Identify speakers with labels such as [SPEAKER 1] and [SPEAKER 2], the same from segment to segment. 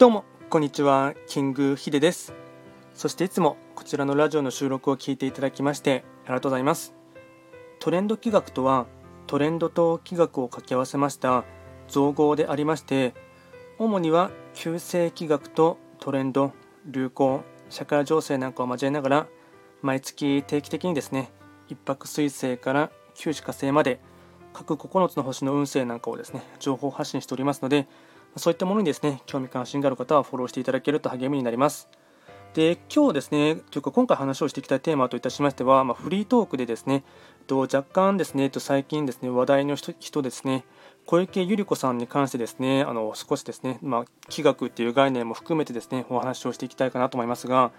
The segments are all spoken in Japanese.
[SPEAKER 1] どうもこんにちは。キングヒデです。そしていつもこちらのラジオの収録を聞いていただきましてありがとうございます。トレンド企画とはトレンドと企画を掛け合わせました造語でありまして主には旧世企画とトレンド流行社会情勢なんかを交えながら毎月定期的にですね一泊水星から九死火星まで各9つの星の運勢なんかをですね情報発信しておりますのでそういったものにですね興味関心がある方はフォローしていただけると励みになります。で今日ですねというか今回話をしていきたいテーマといたしましては、まあ、フリートークでですねと若干ですねと最近ですね話題の人ですね小池百合子さんに関してですねあの少しですね、まあ、気学っていう概念も含めてですねお話をしていきたいかなと思いますが、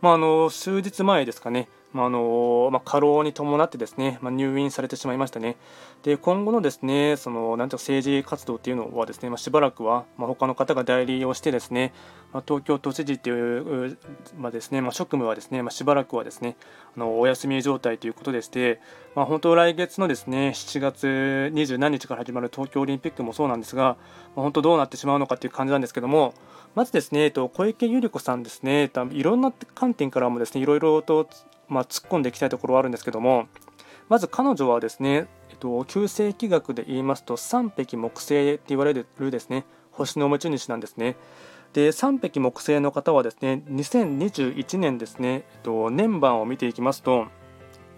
[SPEAKER 1] まあ、あの数日前ですかねあのまあ、過労に伴ってですね、まあ、入院されてしまいましたね。で今後のですねそのなんていうか政治活動っていうのはですね、まあ、しばらくは、まあ、他の方が代理をしてですね、まあ、東京都知事っていう、まあですねまあ、職務はですね、まあ、しばらくはですねあのお休み状態ということでして、まあ、本当来月のですね7月20何日から始まる東京オリンピックもそうなんですが、まあ、本当どうなってしまうのかっていう感じなんですけどもまずですね、えっと、小池百合子さんですねいろんな観点からもですねいろいろとまあ、突っ込んでいきたいところはあるんですけどもまず彼女はですね、えっと、旧世紀学で言いますと3匹木星って言われるですね星の持ち主なんですね。で3匹木星の方はですね2021年ですね、えっと、年番を見ていきますと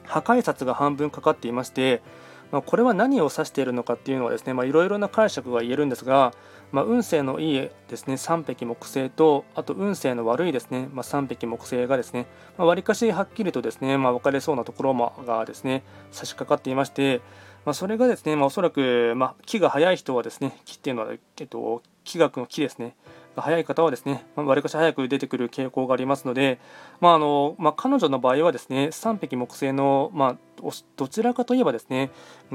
[SPEAKER 1] 破壊札が半分かかっていましてまあ、これは何を指しているのかっていうのはですねいろいろな解釈が言えるんですが、まあ、運勢のいいですね3匹木星とあと運勢の悪いですね、まあ、3匹木星がですねわり、かしはっきりとですね、まあ、分かれそうなところもがですね差し掛かっていまして、まあ、それがですね、まあ、おそらく、まあ、木が早い人はですね木っていうのは、えっと、気学の木ですね早い方はですね、わりかし早く出てくる傾向がありますので、まああのまあ、彼女の場合はですね、3匹木星の、まあ、どちらかといえばですね、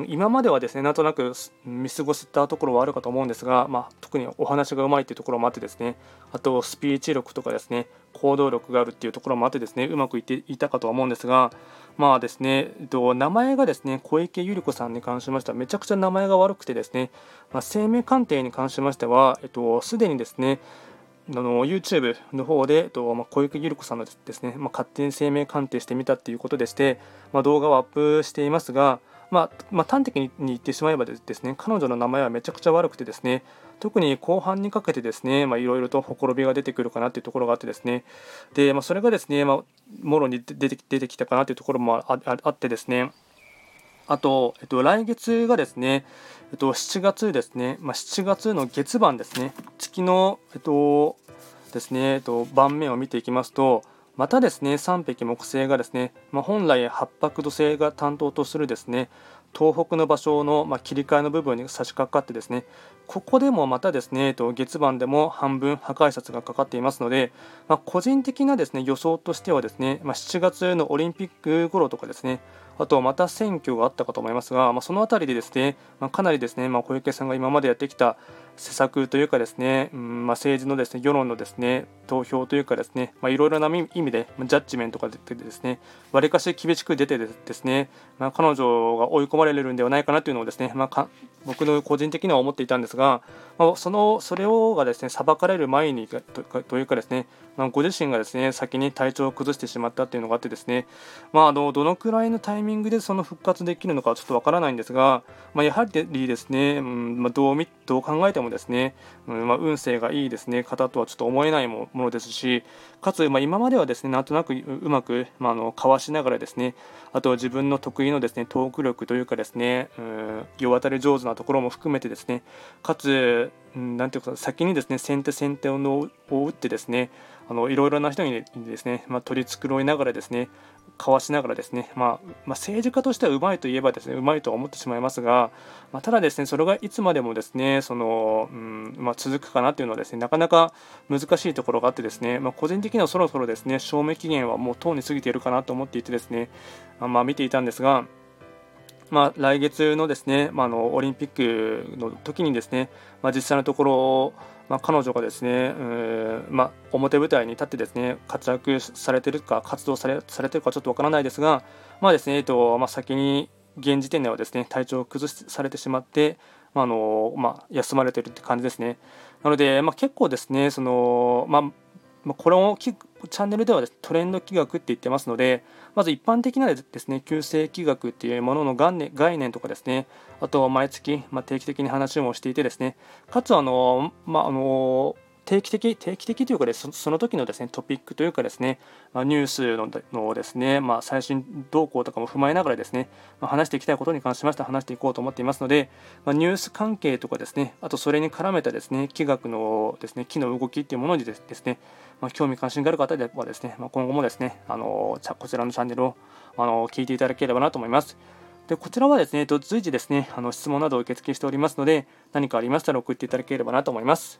[SPEAKER 1] 今まではですね、なんとなく見過ごしたところはあるかと思うんですが、まあ、特にお話がうまいというところもあってですね、あとスピーチ力とかですね、行動力があるっていうところもあってですね、うまくいっていたかとは思うんですが、まあですね、名前がですね、小池百合子さんに関しましては、めちゃくちゃ名前が悪くてですね、まあ、生命鑑定に関しましては、えっと、すでにですね、あの YouTube の方で、とまあ、小池百合子さんのですね、まあ、勝手に生命鑑定してみたということでして、まあ、動画をアップしていますが、まあま、端的に言ってしまえばですね彼女の名前はめちゃくちゃ悪くてですね特に後半にかけてですねいろいろとほころびが出てくるかなというところがあってですねで、まあ、それがですね、ま、もろに出て出てきたかなというところもあってですねあと、えっと、来月がですね、えっと、7月ですね、まあ、7月の月番ですね、月の、えっと、ですね、えっと、盤面を見ていきますと、またですね、3匹木星がですね、まあ、本来八白土星が担当とするですね、東北の場所の、ま切り替えの部分に差し掛かってですね、ここでもまたですね、えっと月番でも半分破壊札がかかっていますので、まあ、個人的なですね予想としてはですね、まあ、7月のオリンピック頃とかですね、あとまた選挙があったかと思いますが、まあ、その辺りでですね、ま、かなりですね、ま、小池さんが今までやってきた施策というかですね、うんまあ、政治のですね世論のですね投票というかですね、まあ、いろいろな意味でジャッジメントが出てですね、わりかし厳しく出てですね、まあ、彼女が追い込まれるんではないかなというのをですね、まあ、僕の個人的には思っていたんですが、まあ、そのそれをがですね裁かれる前にというかですね、まあ、ご自身がですね先に体調を崩してしまったというのがあってですね、まあ、あのどのくらいのタイミングでその復活できるのかちょっとわからないんですが、まあ、やはりですね、うんまあ、どうどう考えてもですね、うんまあ、運勢がいいですね方とはちょっと思えないものですしかつ、まあ、今まではですねなんとなくうまく、まあ、あのかわしながらですねあと自分の得意のですねトーク力というかですね、うん、世渡り上手なところも含めてですねかつなんていうか先にですね先手先手を打ってですねあのいろいろな人にですね、まあ、取り繕いながらですね交わしながらですね、まあ、まあ、政治家としてはうまいといえばですねうまいとは思ってしまいますが、まあ、ただですねそれがいつまでもですねその、うんまあ、続くかなというのはですねなかなか難しいところがあってですね、ま個人的にはそろそろですね賞味期限はもうとうに過ぎているかなと思っていてですね、まあ、見ていたんですがまあ、来月のですね、まあ、のオリンピックの時にですね、まあ、実際のところ、まあ、彼女がですね、まあ、表舞台に立ってですね活躍されてるか活動されされてるかちょっとわからないですが、まあですねえっとまあ、先に現時点ではですね体調を崩されてしまって、まああのまあ、休まれてるって感じですね。なので、まあ、結構ですね、そのまあ、まこのチャンネルではです、ね、トレンド企学って言ってますので、まず一般的なですね、旧世気学っていうものの概念概念とかですね、あと毎月、まあ、定期的に話もしていてですね、かつあの、まあ、あの定期的、定期的というかです、その時のですね、トピックというかですね、まあ、ニュースののですね、まあ、最新動向とかも踏まえながらですね、まあ、話していきたいことに関しまして話していこうと思っていますので、まあ、ニュース関係とかですね、あとそれに絡めたですね、気学のですね、木の動きっていうものにですね、まあ、興味関心がある方ではですね、まあ、今後もですね、あのこちらのチャンネルをあの聞いていただければなと思います。でこちらはですね、随時ですね、あの質問などを受付しておりますので、何かありましたら送っていただければなと思います。